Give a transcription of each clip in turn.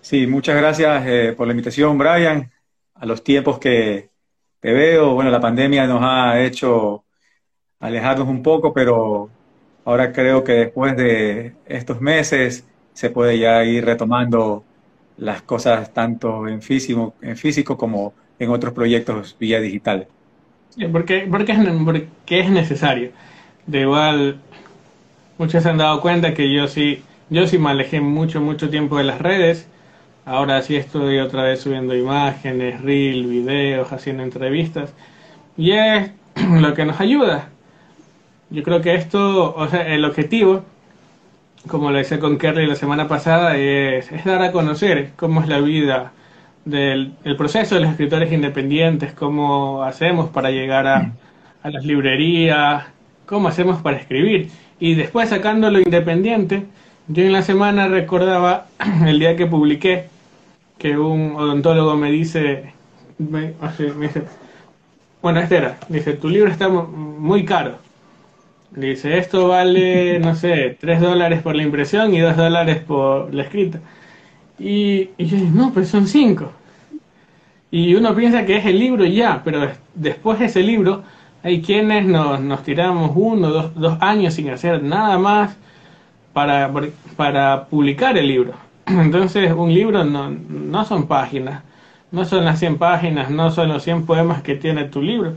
Sí, muchas gracias eh, por la invitación, Brian. A los tiempos que te veo, bueno, la pandemia nos ha hecho alejarnos un poco, pero ahora creo que después de estos meses se puede ya ir retomando las cosas tanto en físico, en físico como en otros proyectos vía digital. Porque, porque, es, porque es necesario. De igual, muchos se han dado cuenta que yo sí, yo sí me alejé mucho, mucho tiempo de las redes Ahora sí estoy otra vez subiendo imágenes, reel, videos, haciendo entrevistas. Y es lo que nos ayuda. Yo creo que esto, o sea, el objetivo, como lo hice con Kerry la semana pasada, es, dar a conocer cómo es la vida del el proceso de los escritores independientes, cómo hacemos para llegar a, a las librerías, cómo hacemos para escribir. Y después sacándolo independiente, yo en la semana recordaba el día que publiqué que un odontólogo me dice, me, dice, bueno, este era, dice, tu libro está muy caro. Dice, esto vale, no sé, 3 dólares por la impresión y 2 dólares por la escrita. Y, y yo digo, no, pues son 5. Y uno piensa que es el libro ya, pero después de ese libro hay quienes nos, nos tiramos uno, dos, dos años sin hacer nada más para, para publicar el libro. Entonces, un libro no, no son páginas, no son las 100 páginas, no son los 100 poemas que tiene tu libro,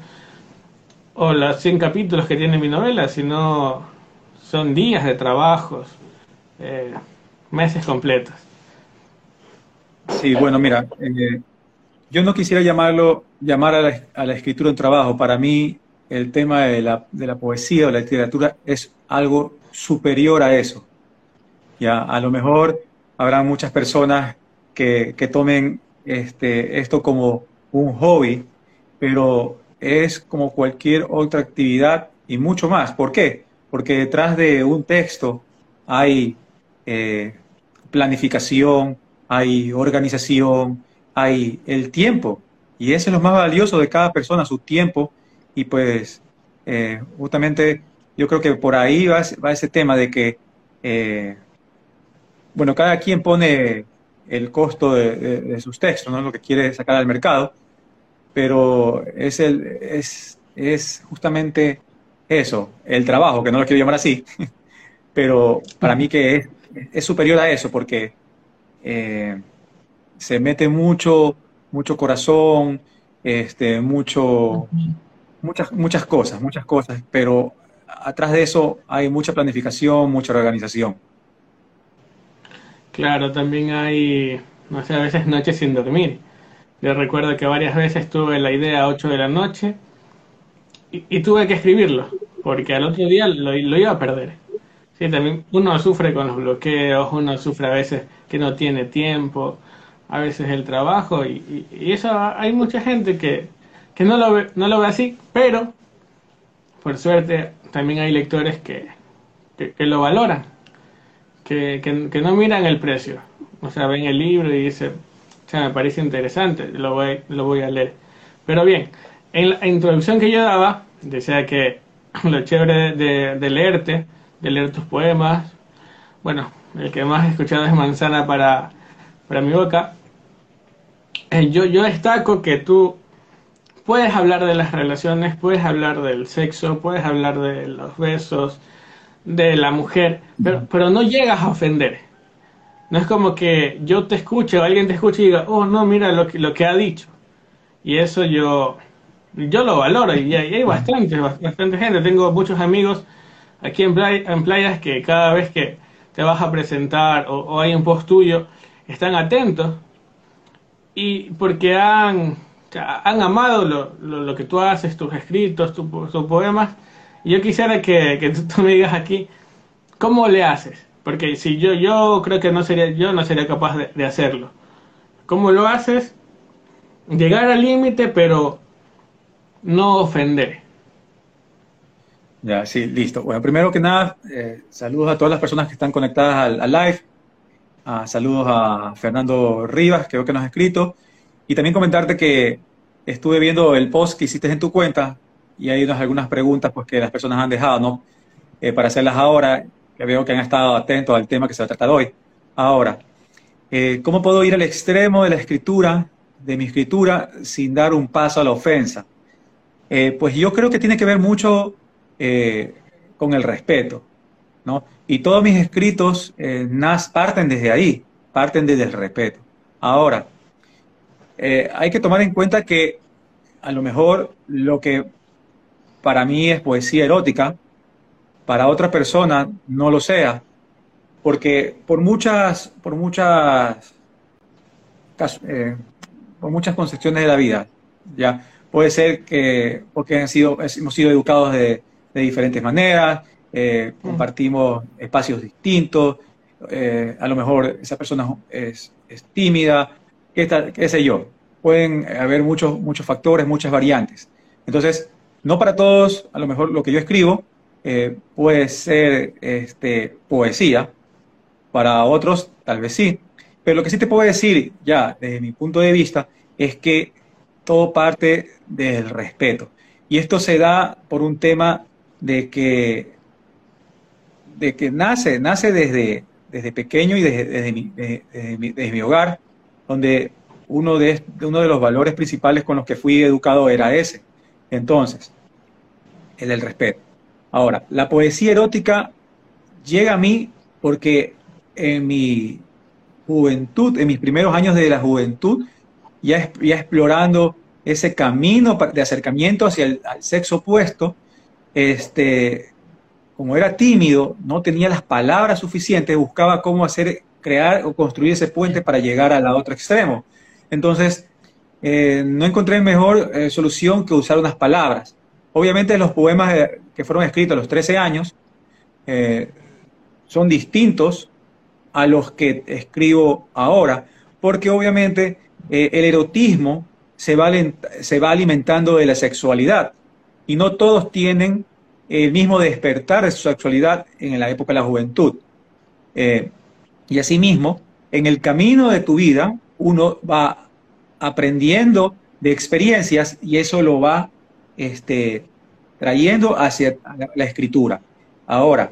o los 100 capítulos que tiene mi novela, sino son días de trabajos, eh, meses completos. Sí, bueno, mira, eh, yo no quisiera llamarlo, llamar a la, a la, escritura un trabajo. Para mí, el tema de la, de la poesía o la literatura es algo superior a eso. Ya, a lo mejor habrá muchas personas que, tomen este, esto como un hobby, pero es como cualquier otra actividad y mucho más. ¿Por qué? Porque detrás de un texto hay eh, planificación, hay organización, hay el tiempo. Y ese es lo más valioso de cada persona, su tiempo. Y pues eh, justamente yo creo que por ahí va, ese tema de que eh, bueno, cada quien pone el costo de, sus textos, ¿no? Lo que quiere sacar al mercado, pero es, el, es, justamente eso, el trabajo, que no lo quiero llamar así, pero para mí que es, es superior a eso, porque eh, se mete mucho, mucho corazón, este, mucho, muchas, muchas cosas, muchas cosas, pero atrás de eso hay mucha planificación, mucha organización. Claro, también hay, no sé, a veces noches sin dormir. Yo recuerdo que varias veces tuve la idea a 8 de la noche y, tuve que escribirlo, porque al otro día lo, iba a perder. Sí, también uno sufre con los bloqueos, uno sufre a veces que no tiene tiempo, a veces el trabajo, y, eso hay mucha gente que, que no, lo ve, no lo ve así, pero por suerte también hay lectores que, que lo valoran que, no miran el precio. O sea, ven el libro y dicen, o sea, me parece interesante, lo voy, lo voy a leer. Pero bien, en la introducción que yo daba, decía que lo chévere de, leerte, de leer tus poemas, bueno, el que más he escuchado es Manzana para, para mi boca. Eh, yo, yo destaco que tú puedes hablar de las relaciones, puedes hablar del sexo, puedes hablar de los besos, de la mujer, pero, pero no llegas a ofender. No es como que yo te escuche o alguien te escuche y diga, oh, no, mira lo que, lo que ha dicho. Y eso yo, yo lo valoro y hay, bastante, bastante gente. Tengo muchos amigos aquí en, en playas que cada vez que te vas a presentar o, hay un post tuyo, están atentos y porque han, han amado lo, lo, que tú haces, tus escritos, tus poemas yo quisiera que, tú, me digas aquí, ¿cómo le haces? Porque si yo, yo creo que no sería, yo no sería capaz de, hacerlo. ¿Cómo lo haces? Llegar al límite, pero no ofender. Ya, sí, listo. Bueno, primero que nada, eh, saludos a todas las personas que están conectadas al, live. Ah, saludos a Fernando Rivas, que creo que nos ha escrito. Y también comentarte que estuve viendo el post que hiciste en tu cuenta y hay unas, algunas preguntas pues, que las personas han dejado, ¿no? Eh, para hacerlas ahora, que veo que han estado atentos al tema que se va a tratar hoy. Ahora, Eh, ¿Cómo puedo ir al extremo de la escritura, de mi escritura, sin dar un paso a la ofensa? Eh, pues yo creo que tiene que ver mucho con el respeto, ¿no? Y todos mis escritos nas, parten desde ahí, parten desde el respeto. Ahora, hay que tomar en cuenta que a lo mejor lo que para mí es poesía erótica, para otra persona no lo sea, porque por muchas, por muchas, eh, por muchas concepciones de la vida, ya puede ser que porque han sido, hemos sido educados de, diferentes maneras, eh, compartimos espacios distintos, eh, a lo mejor esa persona es, tímida, qué, qué sé yo. Pueden haber muchos, muchos factores, muchas variantes. Entonces, no para todos, a lo mejor lo que yo escribo puede ser este, poesía, para otros, tal vez sí. Pero lo que sí te puedo decir, ya desde mi punto de vista, es que todo parte del respeto. Y esto se da por un tema de que, de que nace, nace desde, desde pequeño y desde, desde, mi, desde, mi, hogar, donde uno de, uno de los valores principales con los que fui educado era ese. Entonces, el respeto. Ahora, la poesía erótica llega a mí porque en mi juventud, en mis primeros años de la juventud, ya, ya explorando ese camino de acercamiento hacia el sexo opuesto, este, como era tímido, no tenía las palabras suficientes, buscaba cómo hacer, crear o construir ese puente para llegar al otro extremo. Entonces, eh, no encontré mejor eh, solución que usar unas palabras. Obviamente los poemas eh, que fueron escritos a los 13 años son distintos a los que escribo ahora, porque obviamente el erotismo se va, alimentando de la sexualidad y no todos tienen el mismo despertar de su sexualidad en la época de la juventud. Y asimismo, en el camino de tu vida, uno va aprendiendo de experiencias y eso lo va este, trayendo hacia la escritura. Ahora,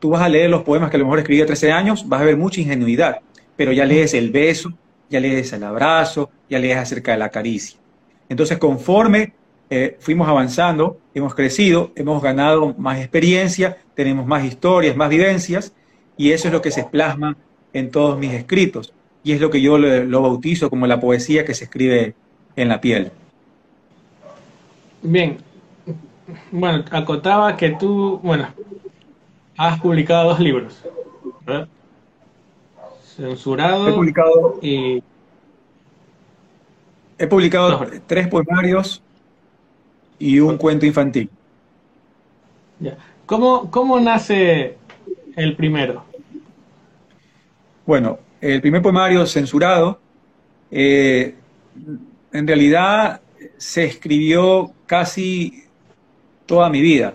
tú vas a leer los poemas que a lo mejor escribí a 13 años, vas a ver mucha ingenuidad, pero ya lees el beso, ya lees el abrazo, ya lees acerca de la caricia. Entonces, conforme eh, fuimos avanzando, hemos crecido, hemos ganado más experiencia, tenemos más historias, más vivencias, y eso es lo que se plasma en todos mis escritos, y es lo que yo lo, lo bautizo como la poesía que se escribe en la piel. Bien, bueno, acotaba que tú, bueno, Has publicado dos libros, ¿verdad? Censurado he publicado, y... He publicado tres poemarios y un cuento infantil. Ya. ¿Cómo, ¿Cómo nace el primero? Bueno, el primer poemario censurado, eh, en realidad se escribió casi toda mi vida.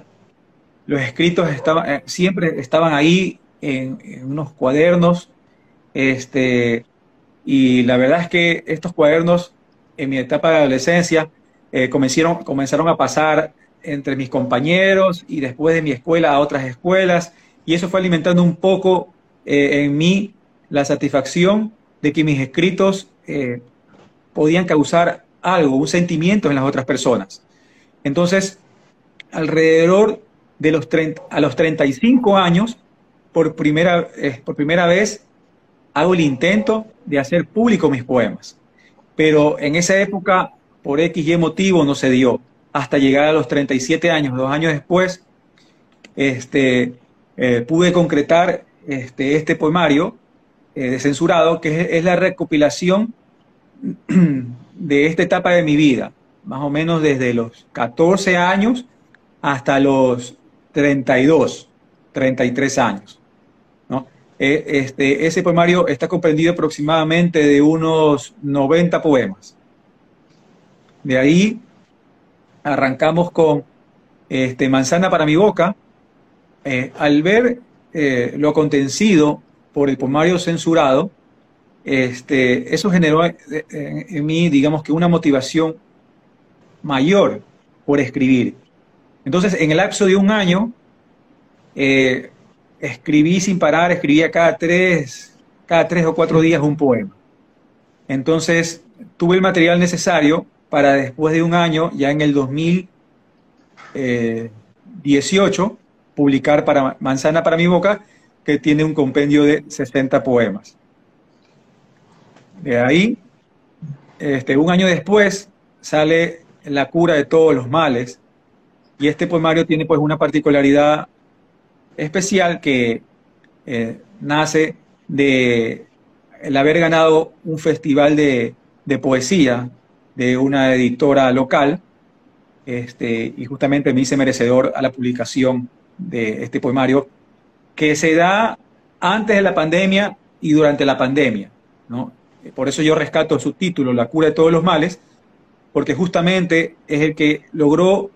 Los escritos eh, siempre estaban ahí en, unos cuadernos, este, y la verdad es que estos cuadernos en mi etapa de adolescencia eh, comenzaron, a pasar entre mis compañeros y después de mi escuela a otras escuelas, y eso fue alimentando un poco en mí la satisfacción de que mis escritos podían causar algo, un sentimiento en las otras personas. Entonces, alrededor de los 30, a los 35 años, por primera, eh, por primera vez, hago el intento de hacer público mis poemas. Pero en esa época, por X y motivo, no se dio. Hasta llegar a los 37 años, dos años después, este, eh, pude concretar este, este poemario eh, censurado, que es la recopilación de esta etapa de mi vida, más o menos desde los 14 años hasta los 32, 33 años. ¿no? E, este, ese poemario está comprendido aproximadamente de unos 90 poemas. De ahí arrancamos con este, Manzana para mi boca. Eh, al ver eh, lo contencido por el poemario censurado, este, eso generó en, en mí, digamos que una motivación mayor por escribir. Entonces, en el lapso de un año, eh, escribí sin parar, escribía cada tres, cada tres o cuatro días un poema. Entonces, tuve el material necesario para después de un año, ya en el 2018, publicar para Manzana para mi boca, que tiene un compendio de 60 poemas. De ahí, este, un año después, sale La cura de todos los males, y este poemario tiene pues una particularidad especial que eh, nace de el haber ganado un festival de, poesía de una editora local, este, y justamente me hice merecedor a la publicación de este poemario, que se da antes de la pandemia y durante la pandemia. ¿no? Por eso yo rescato su título, La cura de todos los males, porque justamente es el que logró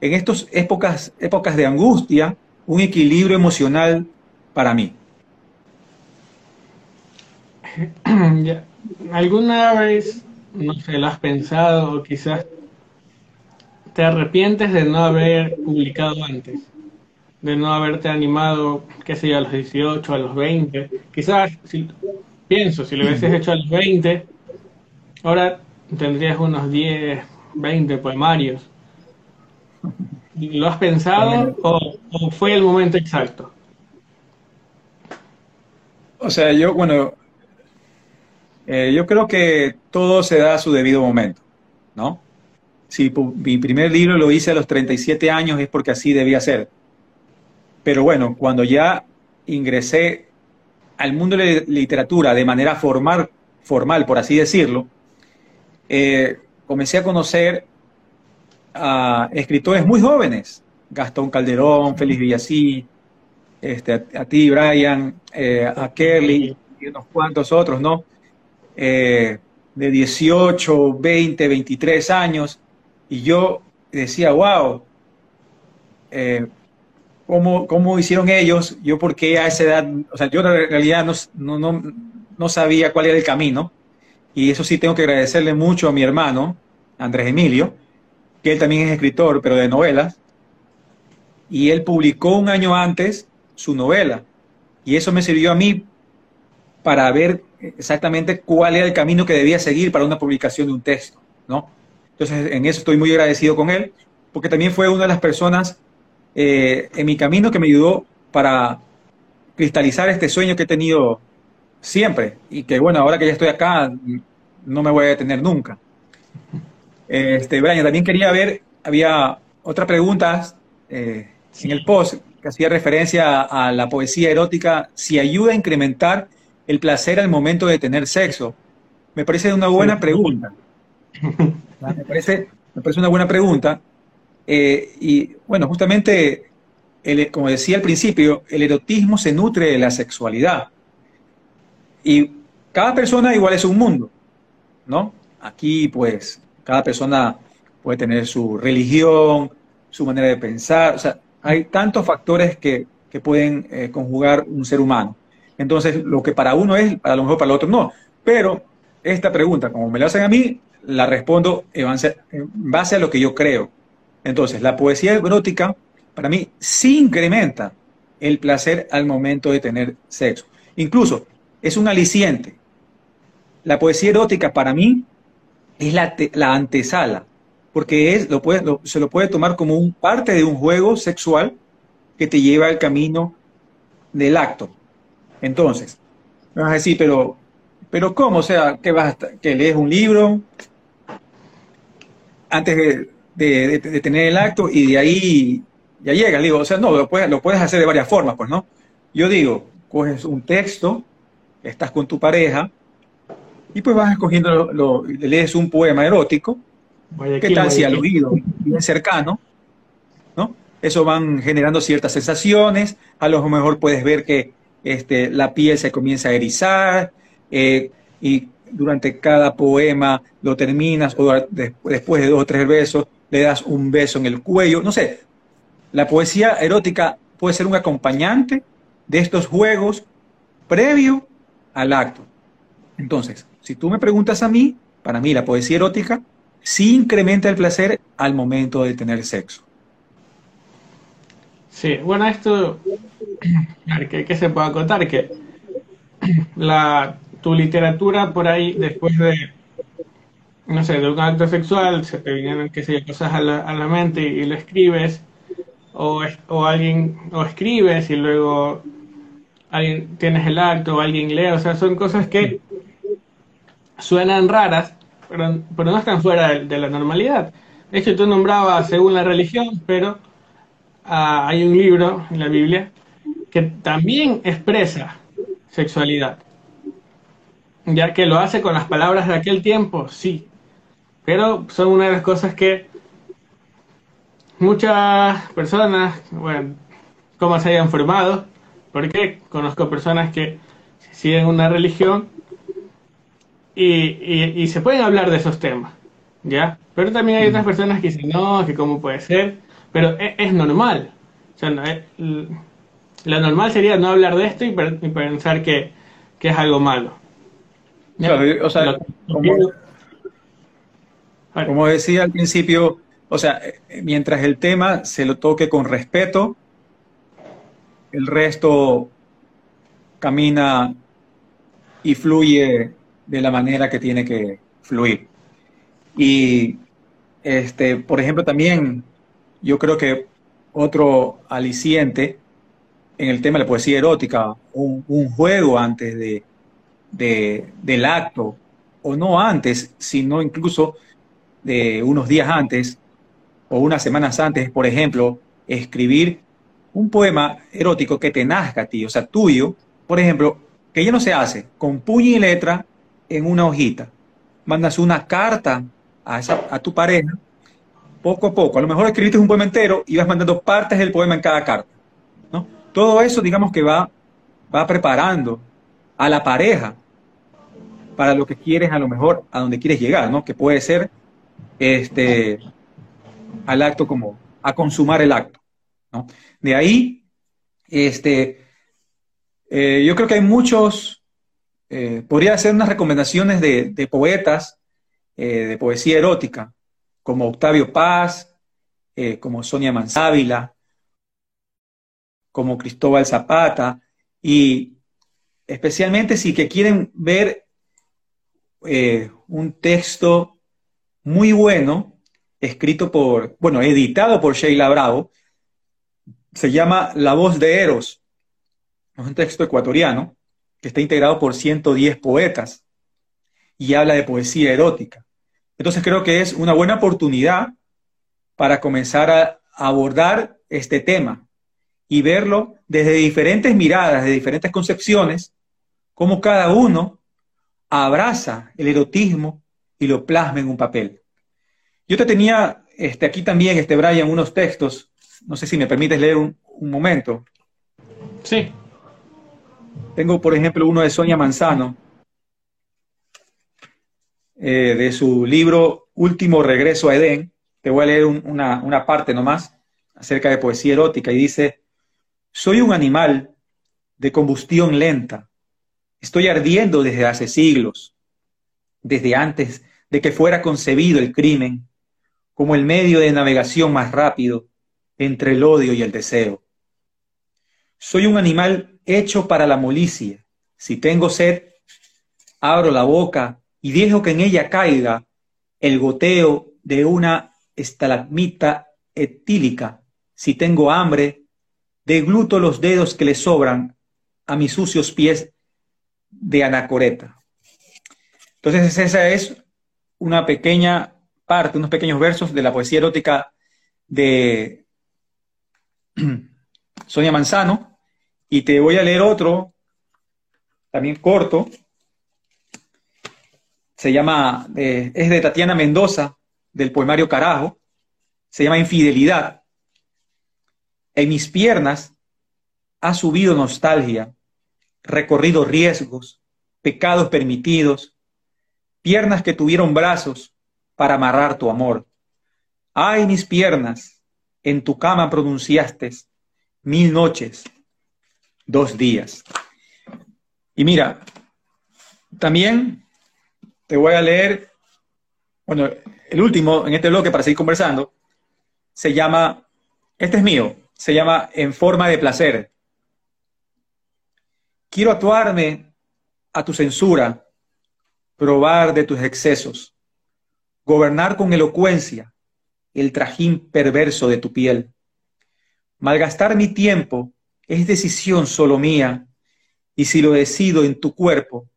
en estas épocas, épocas de angustia un equilibrio emocional para mí. ¿Alguna vez, no sé, lo has pensado quizás te arrepientes de no haber publicado antes? De no haberte animado, qué sé yo, a los 18, a los 20. Quizás, si, pienso, si lo hubieses hecho a los 20, ahora tendrías unos 10, 20 poemarios. ¿Lo has pensado o, o fue el momento exacto? O sea, yo, bueno, eh, yo creo que todo se da a su debido momento, ¿no? Si mi primer libro lo hice a los 37 años es porque así debía ser. Pero bueno, cuando ya ingresé al mundo de la literatura de manera formal, formal por así decirlo, eh, comencé a conocer a escritores muy jóvenes, Gastón Calderón, Félix Villasí, este, a, ti, Brian, eh, a Kerly y unos cuantos otros, ¿no? Eh, de 18, 20, 23 años, y yo decía, wow, ¿cómo, hicieron ellos? Yo porque a esa edad, o sea, yo en realidad no, no, no sabía cuál era el camino, y eso sí tengo que agradecerle mucho a mi hermano, Andrés Emilio, que él también es escritor, pero de novelas, y él publicó un año antes su novela, y eso me sirvió a mí para ver exactamente cuál era el camino que debía seguir para una publicación de un texto, ¿no? Entonces, en eso estoy muy agradecido con él, porque también fue una de las personas eh, en mi camino que me ayudó para cristalizar este sueño que he tenido siempre y que, bueno, ahora que ya estoy acá, no me voy a detener nunca. Este, Brian, también quería ver, había otra pregunta eh, en el post que hacía referencia a la poesía erótica, si ayuda a incrementar el placer al momento de tener sexo? Me parece una buena pregunta. Me parece, me parece una buena pregunta. Eh, y bueno, justamente, como decía al principio, el erotismo se nutre de la sexualidad. Y cada persona igual es un mundo, ¿no? Aquí, pues, cada persona puede tener su religión, su manera de pensar, o sea, hay tantos factores que, pueden eh, conjugar un ser humano. Entonces, lo que para uno es, a lo mejor para el otro no. Pero esta pregunta, como me la hacen a mí, la respondo en base a lo que yo creo. Entonces, la poesía erótica, para mí, sí incrementa el placer al momento de tener sexo. Incluso, es un aliciente. La poesía erótica, para mí, es la, la antesala, porque es, lo se lo puede tomar como un, parte de un juego sexual que te lleva al camino del acto. Entonces, me vas a decir, pero, pero ¿cómo? O sea, ¿que, vas que lees un libro antes de, tener el acto y de ahí ya llega? Digo, o sea, no, lo puedes, lo puedes hacer de varias formas, pues, ¿no? Yo digo, coges un texto, estás con tu pareja, y pues vas escogiendo, lo, lees un poema erótico, ¿qué tal si al oído, bien cercano, ¿no? Eso van generando ciertas sensaciones, a lo mejor puedes ver que este, la piel se comienza a erizar eh, y durante cada poema lo terminas o después de dos o tres besos le das un beso en el cuello. No sé, la poesía erótica puede ser un acompañante de estos juegos previo al acto. Entonces, si tú me preguntas a mí, para mí la poesía erótica sí incrementa el placer al momento de tener sexo. Sí, bueno, esto, ¿qué, se puede contar? Que la, tu literatura por ahí después de, no sé, de un acto sexual, se te vinieron, qué sé yo, cosas a la, a la mente y, lo escribes, o, o alguien, o escribes y luego alguien, tienes el acto o alguien lee, o sea, son cosas que suenan raras, pero, pero no están fuera de, la normalidad. De hecho, tú nombrabas según la religión, pero ah, hay un libro en la Biblia que también expresa sexualidad. Ya que lo hace con las palabras de aquel tiempo, sí. Pero son una de las cosas que muchas personas, bueno, como se hayan formado, porque conozco personas que siguen una religión y, se pueden hablar de esos temas, ¿ya? Pero también hay otras personas que dicen, no, que cómo puede ser, pero e, es, normal. O sea, lo normal sería no hablar de esto y, pensar que, es algo malo. o sea, como, decía al principio, o sea, mientras el tema se lo toque con respeto, el resto camina y fluye de la manera que tiene que fluir. Y, este, por ejemplo, también yo creo que otro aliciente en el tema de la poesía erótica, un, juego antes de, del acto, o no antes, sino incluso de unos días antes o unas semanas antes, por ejemplo, escribir un poema erótico que te nazca a ti, o sea, tuyo, por ejemplo, que ya no se hace con puño y letra en una hojita. Mandas una carta a, esa, a tu pareja, poco a poco. A lo mejor escribiste un poema entero y vas mandando partes del poema en cada carta. ¿no? Todo eso, digamos que va, va preparando a la pareja para lo que quieres, a lo mejor, a donde quieres llegar, ¿no? Que puede ser este, al acto como, a consumar el acto. ¿no? De ahí, este, eh, yo creo que hay muchos eh, podría hacer unas recomendaciones de, poetas eh, de poesía erótica, como Octavio Paz, como Sonia Mansávila, como Cristóbal Zapata, y especialmente si que quieren ver un texto muy bueno, escrito por, bueno, editado por Sheila Bravo, se llama La voz de Eros, es un texto ecuatoriano, que está integrado por 110 poetas y habla de poesía erótica. Entonces creo que es una buena oportunidad para comenzar a abordar este tema y verlo desde diferentes miradas, de diferentes concepciones, cómo cada uno abraza el erotismo y lo plasma en un papel. Yo te tenía este, aquí también, este Brian, unos textos, no sé si me permites leer un, un momento. Sí. Tengo, por ejemplo, uno de Sonia Manzano, eh, de su libro Último Regreso a Edén. Te voy a leer una, una parte nomás acerca de poesía erótica y dice, soy un animal de combustión lenta. Estoy ardiendo desde hace siglos, desde antes de que fuera concebido el crimen, como el medio de navegación más rápido entre el odio y el deseo. Soy un animal hecho para la molicie. Si tengo sed, abro la boca y dejo que en ella caiga el goteo de una estalagmita etílica. Si tengo hambre, degluto los dedos que le sobran a mis sucios pies de anacoreta. Entonces esa es una pequeña parte, unos pequeños versos de la poesía erótica de Sonia Manzano, y te voy a leer otro, también corto. Se llama, eh, es de Tatiana Mendoza, del poemario Carajo. Se llama Infidelidad. En mis piernas ha subido nostalgia, recorrido riesgos, pecados permitidos, piernas que tuvieron brazos para amarrar tu amor. Ay, mis piernas, en tu cama pronunciaste mil noches dos días. Y mira, también te voy a leer, bueno, el último en este bloque para seguir conversando, se llama, este es mío, se llama En forma de placer. Quiero actuarme a tu censura, probar de tus excesos, gobernar con elocuencia el trajín perverso de tu piel. Malgastar mi tiempo es decisión solo mía, y si lo decido en tu cuerpo,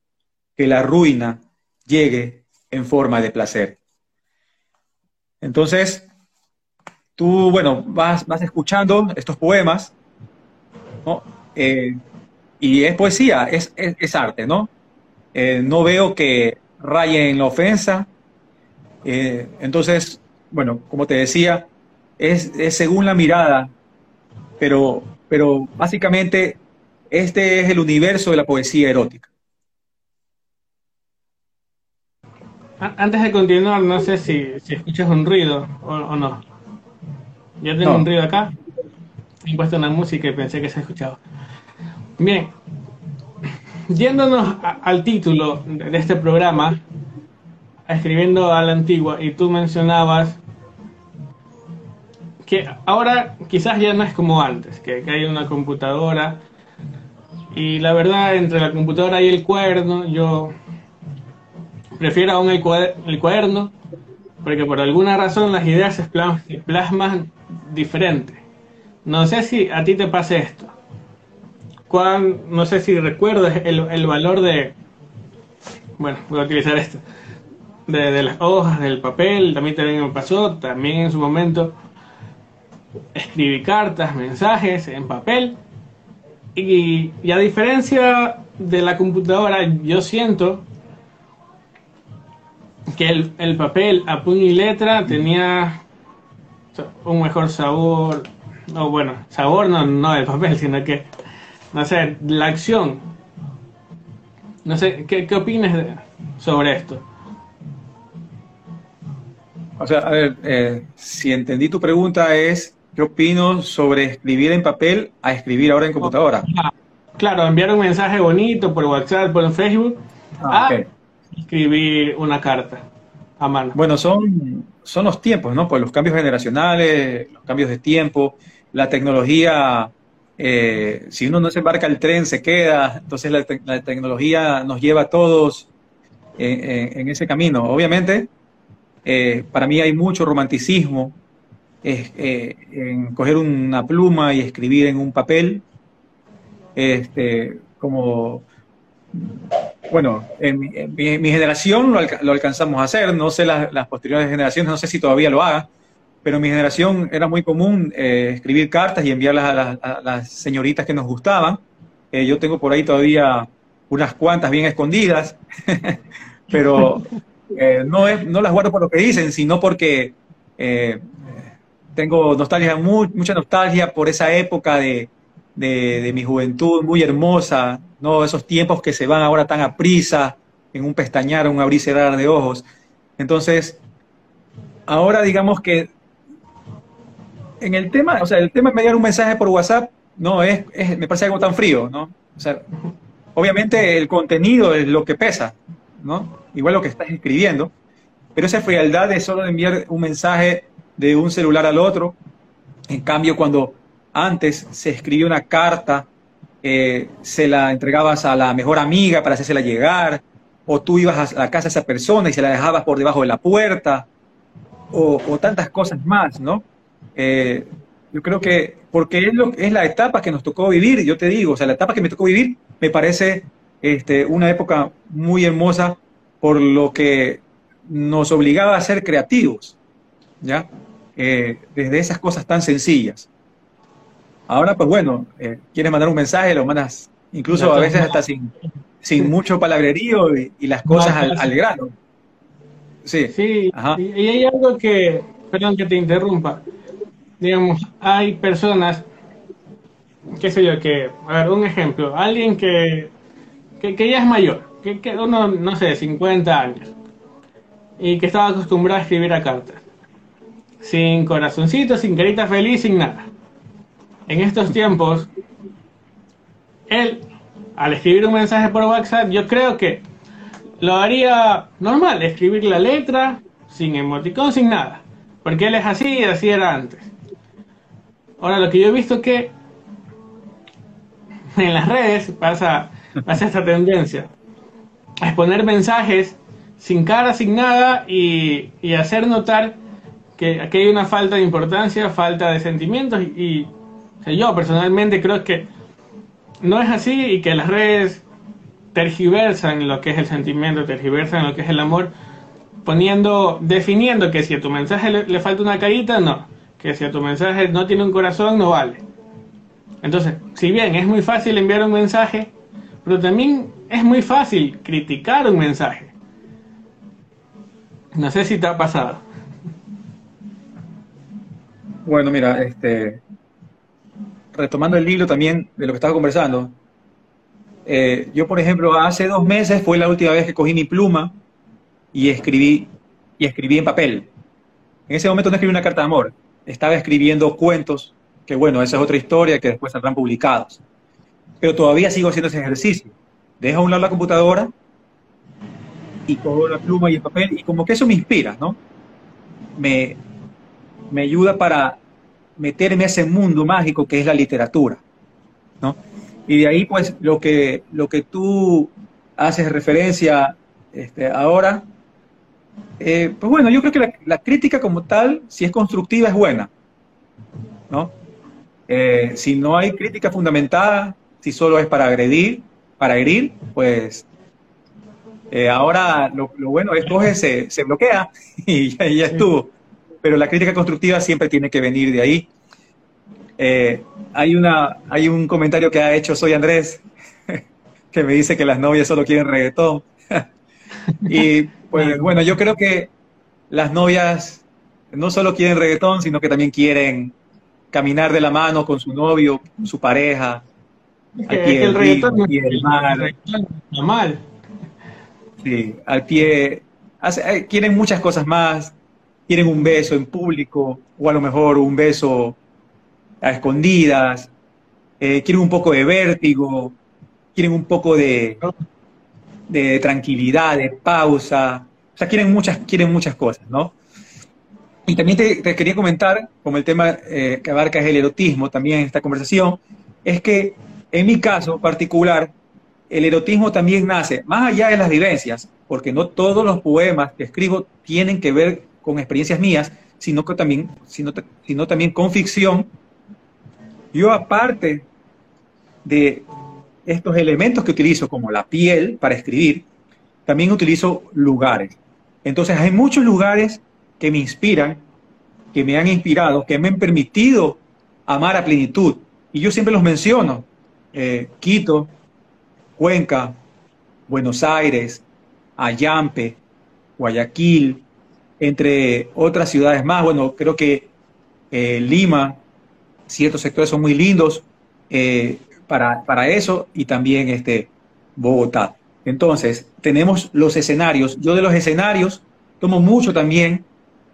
que la ruina llegue en forma de placer. Entonces, tú, bueno, vas, vas escuchando estos poemas. Eh, y es poesía, es, es, arte, ¿no? Eh, no veo que raye en la ofensa. Eh, entonces, bueno, como te decía, es, es, según la mirada, pero, pero básicamente este es el universo de la poesía erótica. Antes de continuar, no sé si, escuchas un ruido o, no. Yo tengo un ruido acá. He puesto una música y pensé que se escuchaba. Bien, yéndonos al título de este programa, escribiendo a la antigua, y tú mencionabas que ahora quizás ya no es como antes, que, que hay una computadora, y la verdad, entre la computadora y el cuaderno, yo prefiero aún el, cuaderno, porque por alguna razón las ideas se plasman, diferente. No sé si a ti te pasa esto no sé si recuerdas el, valor de, bueno, voy a utilizar esto, de, las hojas, del papel, también también me pasó, también en su momento escribí cartas, mensajes en papel, y, a diferencia de la computadora, yo siento que el, el, papel a puño y letra tenía un mejor sabor, no bueno, sabor no, no del papel, sino que no sé, la acción. No sé, ¿qué, qué opinas sobre esto? O sea, a ver, eh, si entendí tu pregunta es, ¿qué opino sobre escribir en papel a escribir ahora en computadora? Claro, enviar un mensaje bonito por WhatsApp, por Facebook, ah, a escribir una carta a mano. Bueno, son, son los tiempos, ¿no? Pues los cambios generacionales, los cambios de tiempo, la tecnología eh, si uno no se embarca el tren, se queda. Entonces la, tecnología nos lleva a todos en, ese camino. Obviamente, eh, para mí hay mucho romanticismo eh, en coger una pluma y escribir en un papel. Este, como, bueno, en, mi, generación lo, alcanzamos a hacer, no sé las posteriores generaciones, no sé si todavía lo hagan pero en mi generación era muy común eh, escribir cartas y enviarlas a, las señoritas que nos gustaban. Eh, yo tengo por ahí todavía unas cuantas bien escondidas, pero eh, no, es, no las guardo por lo que dicen, sino porque tengo nostalgia, mucha nostalgia por esa época de, mi juventud muy hermosa, ¿no? esos tiempos que se van ahora tan a prisa, en un pestañar, un abrir y cerrar de ojos. Entonces, ahora digamos que en el tema, o sea, el tema de enviar un mensaje por WhatsApp, no, es, me parece algo tan frío, ¿no? O sea, obviamente el contenido es lo que pesa, ¿no? Igual lo que estás escribiendo, pero esa frialdad de solo enviar un mensaje de un celular al otro, en cambio cuando antes se escribía una carta, eh, se la entregabas a la mejor amiga para hacérsela llegar, o tú ibas a la casa de esa persona y se la dejabas por debajo de la puerta, o, o tantas cosas más, ¿no? Eh, yo creo que, porque es, lo, es la etapa que nos tocó vivir, yo te digo, o sea, la etapa que me tocó vivir me parece este, una época muy hermosa por lo que nos obligaba a ser creativos, ¿ya? Eh, desde esas cosas tan sencillas. Ahora, pues bueno, eh, quieres mandar un mensaje, lo mandas incluso a veces hasta sin, sin mucho palabrerío y, las cosas al, grano. Sí, sí y hay algo que, perdón que te interrumpa, digamos, hay personas, qué sé yo, que, a ver, un ejemplo, alguien que, que, ya es mayor, que, que uno, no sé, 50 años, y que estaba acostumbrado a escribir a cartas, sin corazoncito, sin carita feliz, sin nada. En estos tiempos, él, al escribir un mensaje por WhatsApp, yo creo que lo haría normal, escribir la letra, sin emoticón, sin nada. Porque él es así y así era antes. Ahora, lo que yo he visto que en las redes pasa, pasa esta tendencia. exponer mensajes sin cara, sin nada y, hacer notar que aquí hay una falta de importancia, falta de sentimientos y, yo personalmente creo que no es así y que las redes tergiversan lo que es el sentimiento, tergiversan lo que es el amor, poniendo, definiendo que si a tu mensaje le, falta una carita, no, que si a tu mensaje no tiene un corazón, no vale. Entonces, si bien es muy fácil enviar un mensaje, pero también es muy fácil criticar un mensaje. No sé si te ha pasado. Bueno, mira, este, retomando el hilo también de lo que estaba conversando, eh, yo, por ejemplo, hace dos meses fue la última vez que cogí mi pluma y escribí, y escribí en papel. En ese momento no escribí una carta de amor, estaba escribiendo cuentos, que bueno, esa es otra historia que después saldrán publicados. Pero todavía sigo haciendo ese ejercicio. Dejo a un lado la computadora y cojo la pluma y el papel y como que eso me inspira, ¿no? Me, me ayuda para meterme a ese mundo mágico que es la literatura, ¿no? Y de ahí, pues, lo que, lo que tú haces referencia este, ahora, eh, pues bueno, yo creo que la, crítica como tal, si es constructiva, es buena, ¿no? Eh, si no hay crítica fundamentada, si solo es para agredir, para herir, pues eh, ahora lo, bueno es que se, se bloquea y ya, ya, estuvo. Pero la crítica constructiva siempre tiene que venir de ahí. Eh, hay, una, hay un comentario que ha hecho Soy Andrés, que me dice que las novias solo quieren reggaetón. y pues bueno, yo creo que las novias no solo quieren reggaetón, sino que también quieren caminar de la mano con su novio, su pareja, al pie del río, al pie del mar. Normal. Sí, al pie. Eh, quieren muchas cosas más. Quieren un beso en público, o a lo mejor un beso a escondidas. Eh, quieren un poco de vértigo. Quieren un poco de, de tranquilidad, de pausa. O sea, quieren muchas, quieren muchas cosas, ¿no? Y también te, quería comentar, como el tema eh, que abarca es el erotismo también en esta conversación, es que en mi caso particular, el erotismo también nace, más allá de las vivencias, porque no todos los poemas que escribo tienen que ver con experiencias mías, sino, que también, sino, sino también con ficción. Yo aparte de estos elementos que utilizo, como la piel para escribir, también utilizo lugares. Entonces hay muchos lugares que me inspiran, que me han inspirado, que me han permitido amar a plenitud. Y yo siempre los menciono. Eh, Quito, Cuenca, Buenos Aires, Ayampe, Guayaquil, entre otras ciudades más. Bueno, creo que eh, Lima, ciertos sectores son muy lindos eh, para, eso y también este, Bogotá. Entonces, tenemos los escenarios. Yo de los escenarios tomo mucho también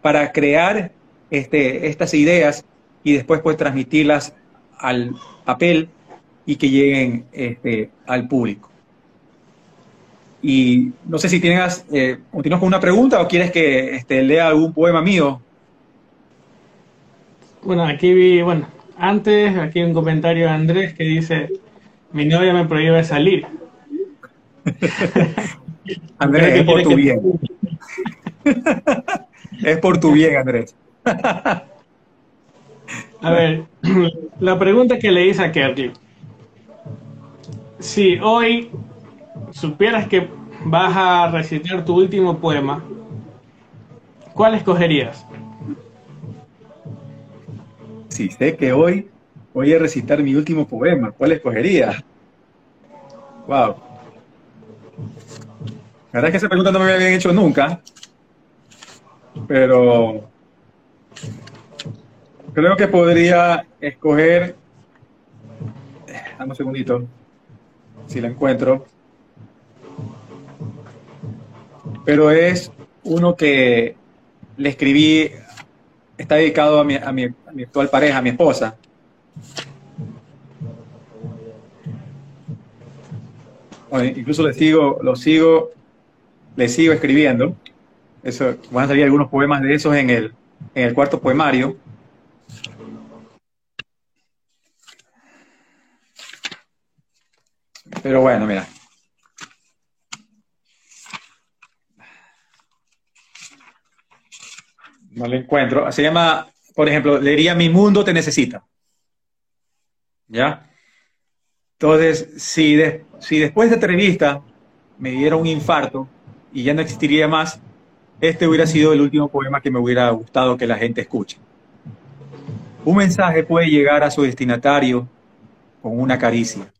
para crear este, estas ideas y después pues transmitirlas al papel y que lleguen este, al público. Y no sé si tienes, eh, continúas con una pregunta o quieres que este, lea algún poema mío. Bueno, aquí vi, bueno, antes aquí un comentario de Andrés que dice, mi novia me prohíbe salir. Andrés, es por tu bien. es por tu bien, Andrés. A ver, la pregunta que le hice a Kerry si hoy supieras que vas a recitar tu último poema, ¿cuál escogerías? Si sé que hoy voy a recitar mi último poema, ¿cuál escogería? Wow. La verdad es que esa pregunta no me habían hecho nunca, pero creo que podría escoger. Dame un segundito si la encuentro. Pero es uno que le escribí, está dedicado a mi, a mi, actual pareja, a mi esposa. incluso le sigo, lo sigo, le sigo escribiendo. Eso, van a salir algunos poemas de esos en el, en el cuarto poemario. Pero bueno, mira. No lo encuentro. Se llama, por ejemplo, leería Mi mundo te necesita. ¿Ya? Entonces, si, si después de esta entrevista me diera un infarto y ya no existiría más, este hubiera sido el último poema que me hubiera gustado que la gente escuche. Un mensaje puede llegar a su destinatario con una caricia,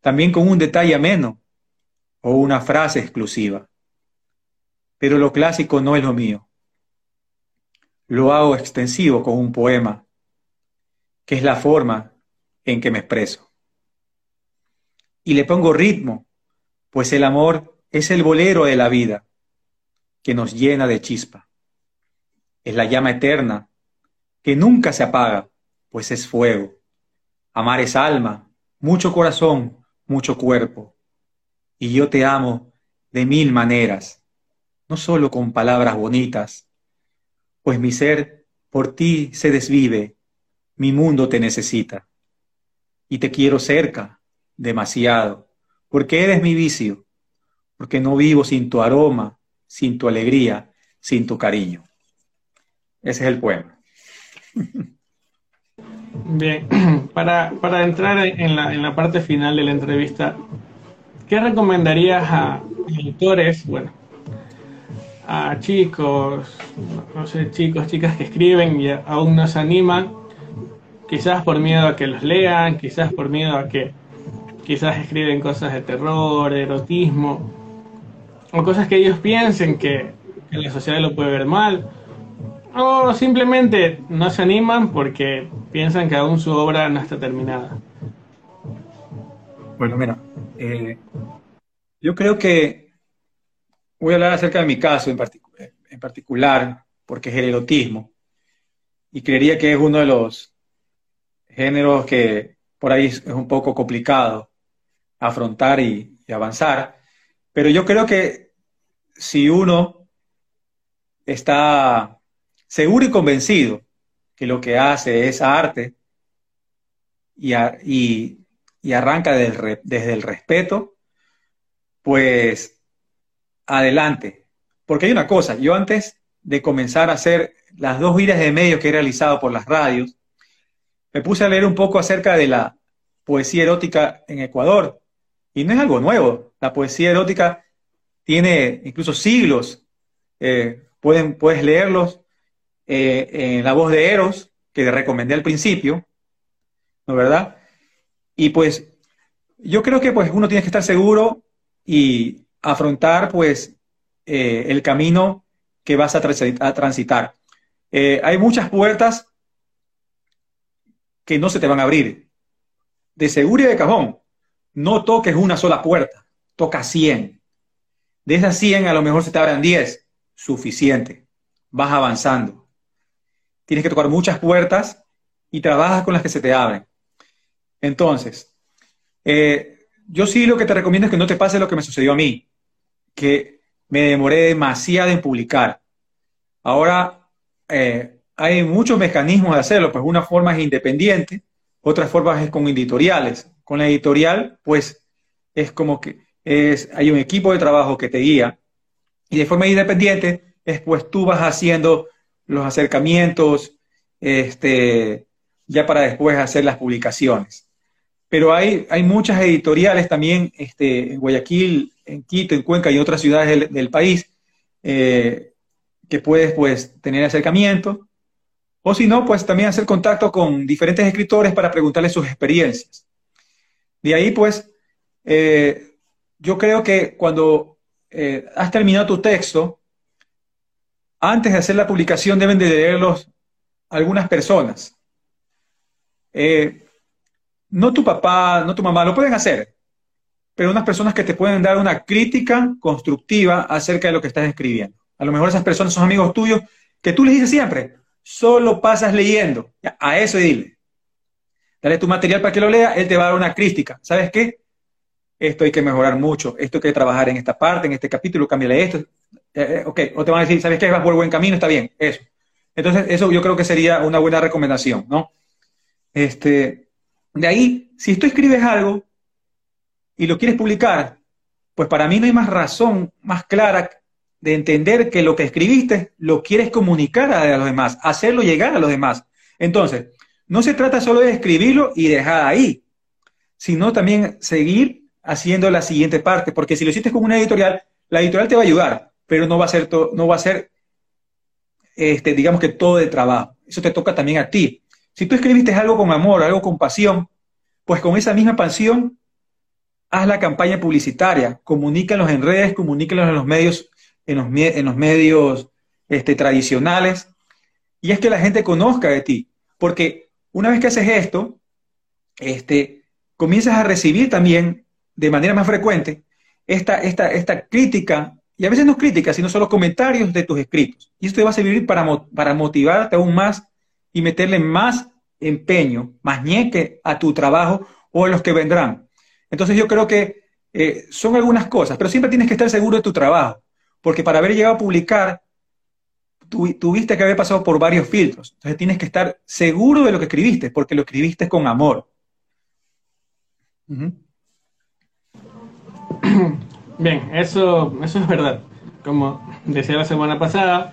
también con un detalle ameno o una frase exclusiva. Pero lo clásico no es lo mío. Lo hago extensivo con un poema, que es la forma en que me expreso. Y le pongo ritmo, pues el amor es el bolero de la vida que nos llena de chispa. Es la llama eterna que nunca se apaga, pues es fuego. Amar es alma, mucho corazón, mucho cuerpo. Y yo te amo de mil maneras, no solo con palabras bonitas, pues mi ser por ti se desvive, mi mundo te necesita. Y te quiero cerca, demasiado, porque eres mi vicio, porque no vivo sin tu aroma, sin tu alegría, sin tu cariño. Ese es el poema. Bien, para, para entrar en la, en la, parte final de la entrevista, ¿qué recomendarías a editores, bueno, a chicos, no sé, chicos, chicas que escriben y aún no se animan, quizás por miedo a que los lean, quizás por miedo a que quizás escriben cosas de terror, erotismo, o cosas que ellos piensen que, que la sociedad lo puede ver mal, o simplemente no se animan porque piensan que aún su obra no está terminada. Bueno, mira, eh, yo creo que voy a hablar acerca de mi caso en, particular, porque es el erotismo, y creería que es uno de los géneros que por ahí es un poco complicado afrontar y avanzar, pero yo creo que si uno está seguro y convencido que lo que hace es arte y, arranca desde el respeto, pues adelante. Porque hay una cosa, yo antes de comenzar a hacer las dos vidas de medios que he realizado por las radios, me puse a leer un poco acerca de la poesía erótica en Ecuador. Y no es algo nuevo. La poesía erótica tiene incluso siglos. Eh, pueden, puedes leerlos eh, en la voz de Eros, que recomendé al principio, ¿no verdad? Y pues yo creo que pues uno tiene que estar seguro y afrontar pues eh, el camino que vas a, transitar. Eh, hay muchas puertas que no se te van a abrir. De seguro y de cajón, no toques una sola puerta, toca 100. De esas 100 a lo mejor se te abran 10, suficiente. Vas avanzando tienes que tocar muchas puertas y trabajas con las que se te abren. Entonces, eh, yo sí lo que te recomiendo es que no te pase lo que me sucedió a mí, que me demoré demasiado en publicar. Ahora eh, hay muchos mecanismos de hacerlo, pues una forma es independiente, otra forma es con editoriales. Con la editorial, pues es como que es, hay un equipo de trabajo que te guía y de forma independiente es pues tú vas haciendo los acercamientos, este, ya para después hacer las publicaciones. Pero hay, hay muchas editoriales también este, en Guayaquil, en Quito, en Cuenca y otras ciudades del, país eh, que puedes pues, tener acercamiento. O si no, pues también hacer contacto con diferentes escritores para preguntarles sus experiencias. De ahí, pues, eh, yo creo que cuando eh, has terminado tu texto, antes de hacer la publicación deben de leerlos algunas personas. No tu papá, no tu mamá, lo pueden hacer, pero unas personas que te pueden dar una crítica constructiva acerca de lo que estás escribiendo. A lo mejor esas personas son amigos tuyos que tú les dices siempre, solo pasas leyendo. A eso dile. Dale tu material para que lo lea, él te va a dar una crítica. ¿Sabes qué? Esto hay que mejorar mucho, esto hay que trabajar en esta parte, en este capítulo, cámbiale esto. Eh, eh, ok, o te van a decir, ¿sabes qué? Vas por buen camino, está bien, eso. Entonces, eso yo creo que sería una buena recomendación, ¿no? Este, de ahí, si tú escribes algo y lo quieres publicar, pues para mí no hay más razón más clara de entender que lo que escribiste lo quieres comunicar a los demás, hacerlo llegar a los demás. Entonces, no se trata solo de escribirlo y dejar ahí, sino también seguir haciendo la siguiente parte, porque si lo hiciste con una editorial, la editorial te va a ayudar, pero no va a ser, no va a ser este, digamos que todo de trabajo. Eso te toca también a ti. Si tú escribiste algo con amor, algo con pasión, pues con esa misma pasión, haz la campaña publicitaria, comunícalos en redes, comunícalos en los medios, en los, en los medios este, tradicionales, y es que la gente conozca de ti, porque una vez que haces esto, este, comienzas a recibir también de manera más frecuente esta, esta, esta crítica, y a veces no crítica, sino solo comentarios de tus escritos. Y esto te va a servir para, para motivarte aún más y meterle más empeño, más ñeque a tu trabajo o a los que vendrán. Entonces yo creo que eh, son algunas cosas, pero siempre tienes que estar seguro de tu trabajo, porque para haber llegado a publicar, tuviste que haber pasado por varios filtros. Entonces tienes que estar seguro de lo que escribiste, porque lo escribiste con amor. Bien, eso, eso es verdad. Como decía la semana pasada,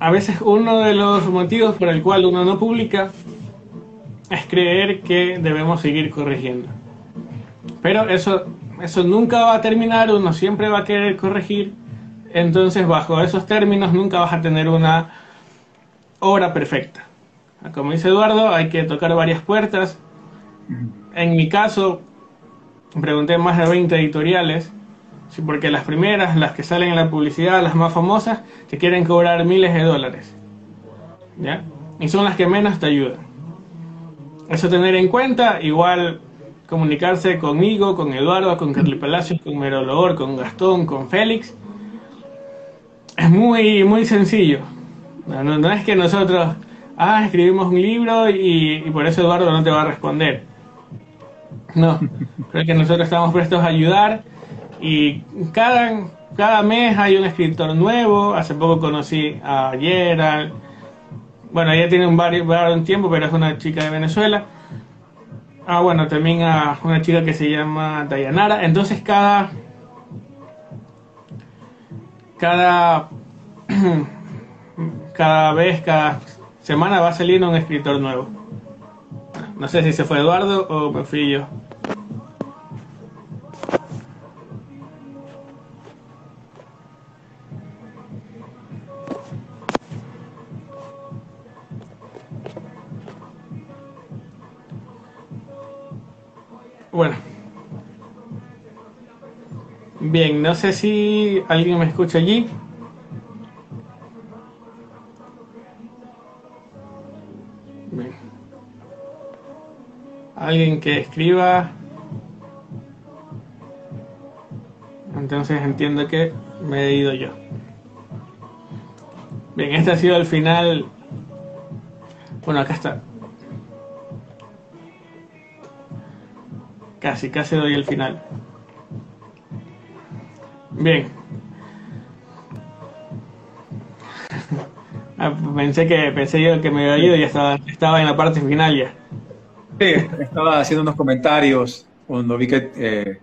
a veces uno de los motivos por el cual uno no publica es creer que debemos seguir corrigiendo. Pero eso, eso nunca va a terminar, uno siempre va a querer corregir, entonces bajo esos términos nunca vas a tener una obra perfecta. Como dice Eduardo, hay que tocar varias puertas. En mi caso, pregunté más de 20 editoriales Sí, porque las primeras, las que salen en la publicidad, las más famosas, te quieren cobrar miles de dólares. ¿Ya? Y son las que menos te ayudan. Eso tener en cuenta, igual comunicarse conmigo, con Eduardo, con Carly Palacios, con Merolor, con Gastón, con Félix. Es muy, muy sencillo. No, es que nosotros, ah, escribimos un libro y, y por eso Eduardo no te va a responder. No, creo que nosotros estamos prestos a ayudar y cada, cada mes hay un escritor nuevo. Hace poco conocí a Gerald. Bueno, ella tiene un, varios, un tiempo, pero es una chica de Venezuela. Ah, bueno, también a una chica que se llama Dayanara. Entonces cada... Cada... cada vez, cada semana va salir un escritor nuevo. No sé si se fue Eduardo o me fui yo. No sé si alguien me escucha allí. Alguien que escriba. Entonces entiendo que me he ido yo. Bien, este ha sido el final. Bueno, acá está. Casi, casi doy el final. Bien. Ah, pensé que pensé yo que me había ido y estaba, estaba en la parte final ya. Sí, estaba haciendo unos comentarios cuando vi que eh,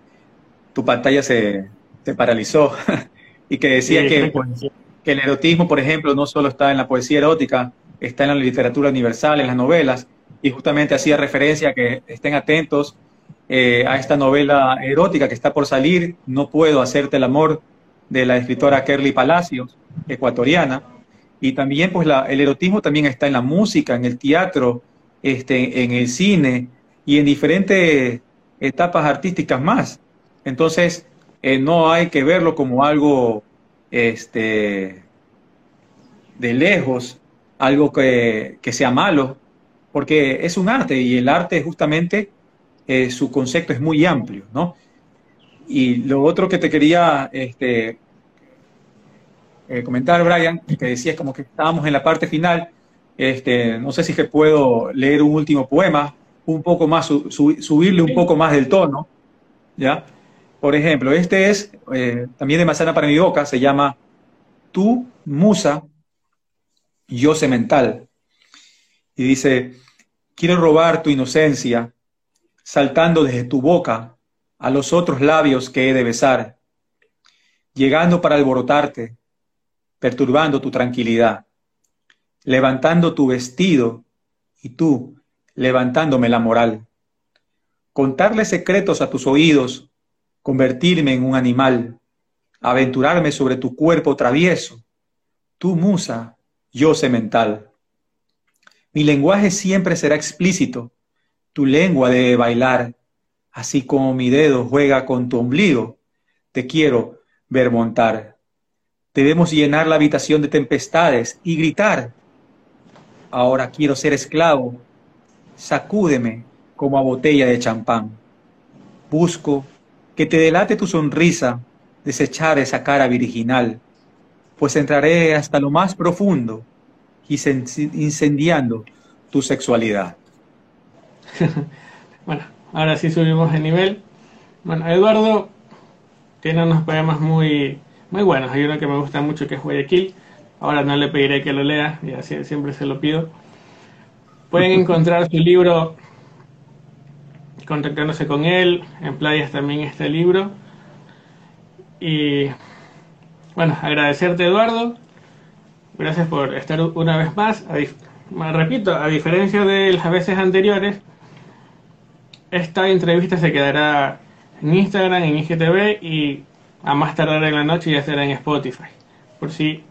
tu pantalla se, se paralizó y que decía que, pues, que el erotismo, por ejemplo, no solo está en la poesía erótica, está en la literatura universal, en las novelas, y justamente hacía referencia a que estén atentos eh, a esta novela erótica que está por salir, No puedo hacerte el amor, de la escritora Kerly Palacios, ecuatoriana. Y también, pues, el erotismo también está en la música, en el teatro, este, en el cine y en diferentes etapas artísticas más. Entonces, eh, no hay que verlo como algo este, de lejos, algo que, que sea malo, porque es un arte y el arte justamente eh, su concepto es muy amplio, ¿no? Y lo otro que te quería este, eh, comentar, Brian, que decías como que estábamos en la parte final, este, no sé si que puedo leer un último poema, un poco más, subirle un poco más del tono, ¿ya? Por ejemplo, este es eh, también de Manzana para mi boca, se llama Tu Musa, Yo Semental. Y dice, quiero robar tu inocencia, saltando desde tu boca a los otros labios que he de besar. llegando para alborotarte, perturbando tu tranquilidad, levantando tu vestido y tú levantándome la moral. Contarle secretos a tus oídos, convertirme en un animal, aventurarme sobre tu cuerpo travieso, tu musa, yo semental. Mi lenguaje siempre será explícito, tu lengua debe bailar, así como mi dedo juega con tu ombligo, te quiero ver montar. Debemos llenar la habitación de tempestades y gritar, ahora quiero ser esclavo, sacúdeme como a botella de champán. Busco que te delate tu sonrisa, desechar esa cara virginal, pues entraré hasta lo más profundo, incendiando tu sexualidad. bueno, ahora sí subimos de nivel. Bueno, Eduardo tiene unos poemas muy, muy buenos. Hay uno que me gusta mucho que es Guayaquil. Ahora no le pediré que lo lea, y así siempre se lo pido. Pueden encontrar su libro contactándose con él. En Playas también este libro. Y bueno, agradecerte Eduardo. Gracias por estar una vez más. repito, a diferencia de las veces anteriores, esta entrevista se quedará en Instagram, en IGTV y a más tardar en la noche ya será en Spotify. Por si,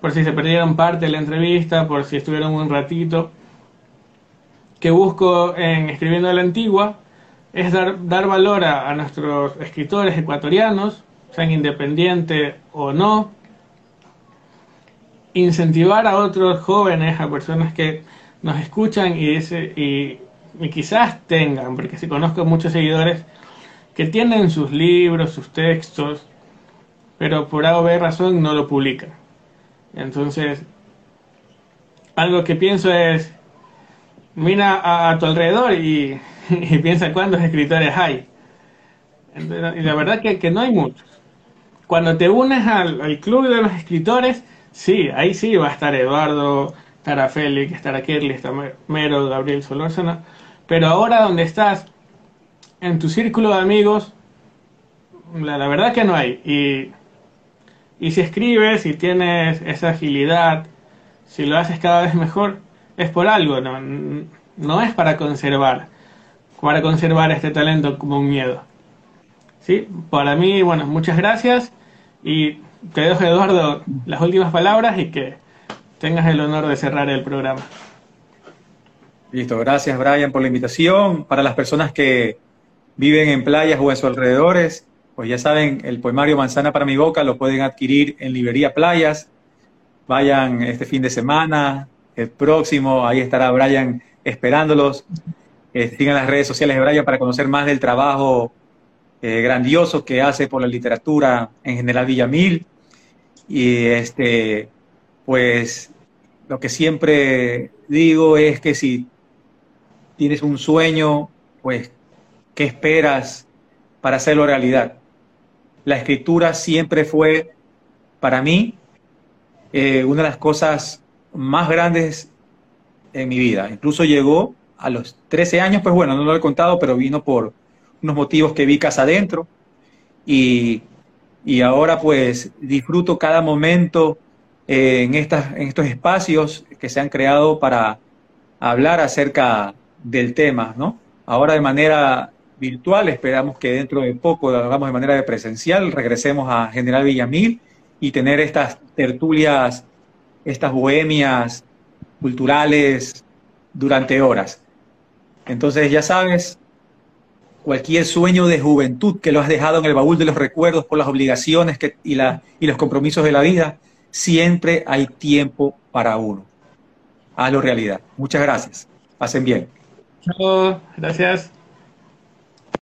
por si se perdieron parte de la entrevista, por si estuvieron un ratito. Que busco en Escribiendo a la Antigua es dar, dar valor a, nuestros escritores ecuatorianos, sean independientes o no, incentivar a otros jóvenes, a personas que nos escuchan y, y, y quizás tengan, porque si conozco muchos seguidores que tienen sus libros, sus textos, pero por A o B razón no lo publican. Entonces, algo que pienso es, mira a, tu alrededor y, piensa cuántos escritores hay. y la verdad que, que, no hay muchos. Cuando te unes al, club de los escritores, sí, ahí sí va a estar Eduardo, estará Félix, estará Kirli, estará Mero, Gabriel Solórzano. Pero ahora donde estás, en tu círculo de amigos, la, la verdad que no hay. Y, y si escribes, si tienes esa agilidad, si lo haces cada vez mejor, es por algo, no, no es para conservar, para conservar este talento como un miedo. ¿Sí? Para mí, bueno, muchas gracias y te dejo, Eduardo, las últimas palabras y que tengas el honor de cerrar el programa. Listo, gracias Brian por la invitación. Para las personas que viven en playas o en sus alrededores, pues ya saben, el poemario Manzana para mi boca lo pueden adquirir en Librería Playas. Vayan este fin de semana, el próximo. Ahí estará Brian esperándolos. Eh, sigan las redes sociales de Brian para conocer más del trabajo eh, grandioso que hace por la literatura en General Villamil. Y este, pues lo que siempre digo es que si tienes un sueño, pues, ¿qué esperas para hacerlo realidad? La escritura siempre fue, para mí, eh, una de las cosas más grandes en mi vida. Incluso llegó a los 13 años, pues bueno, no lo he contado, pero vino por unos motivos que vi casa adentro. Y, ahora pues disfruto cada momento eh, en, estas, en estos espacios que se han creado para hablar acerca del tema, ¿no? Ahora de manera virtual, esperamos que dentro de poco hagamos de manera presencial, regresemos a General Villamil y tener estas tertulias estas bohemias culturales durante horas. Entonces, ya sabes, cualquier sueño de juventud que lo has dejado en el baúl de los recuerdos por las obligaciones que, y, la, y los compromisos de la vida, siempre hay tiempo para uno. Hazlo realidad. Muchas gracias. Pasen bien. Chao, gracias.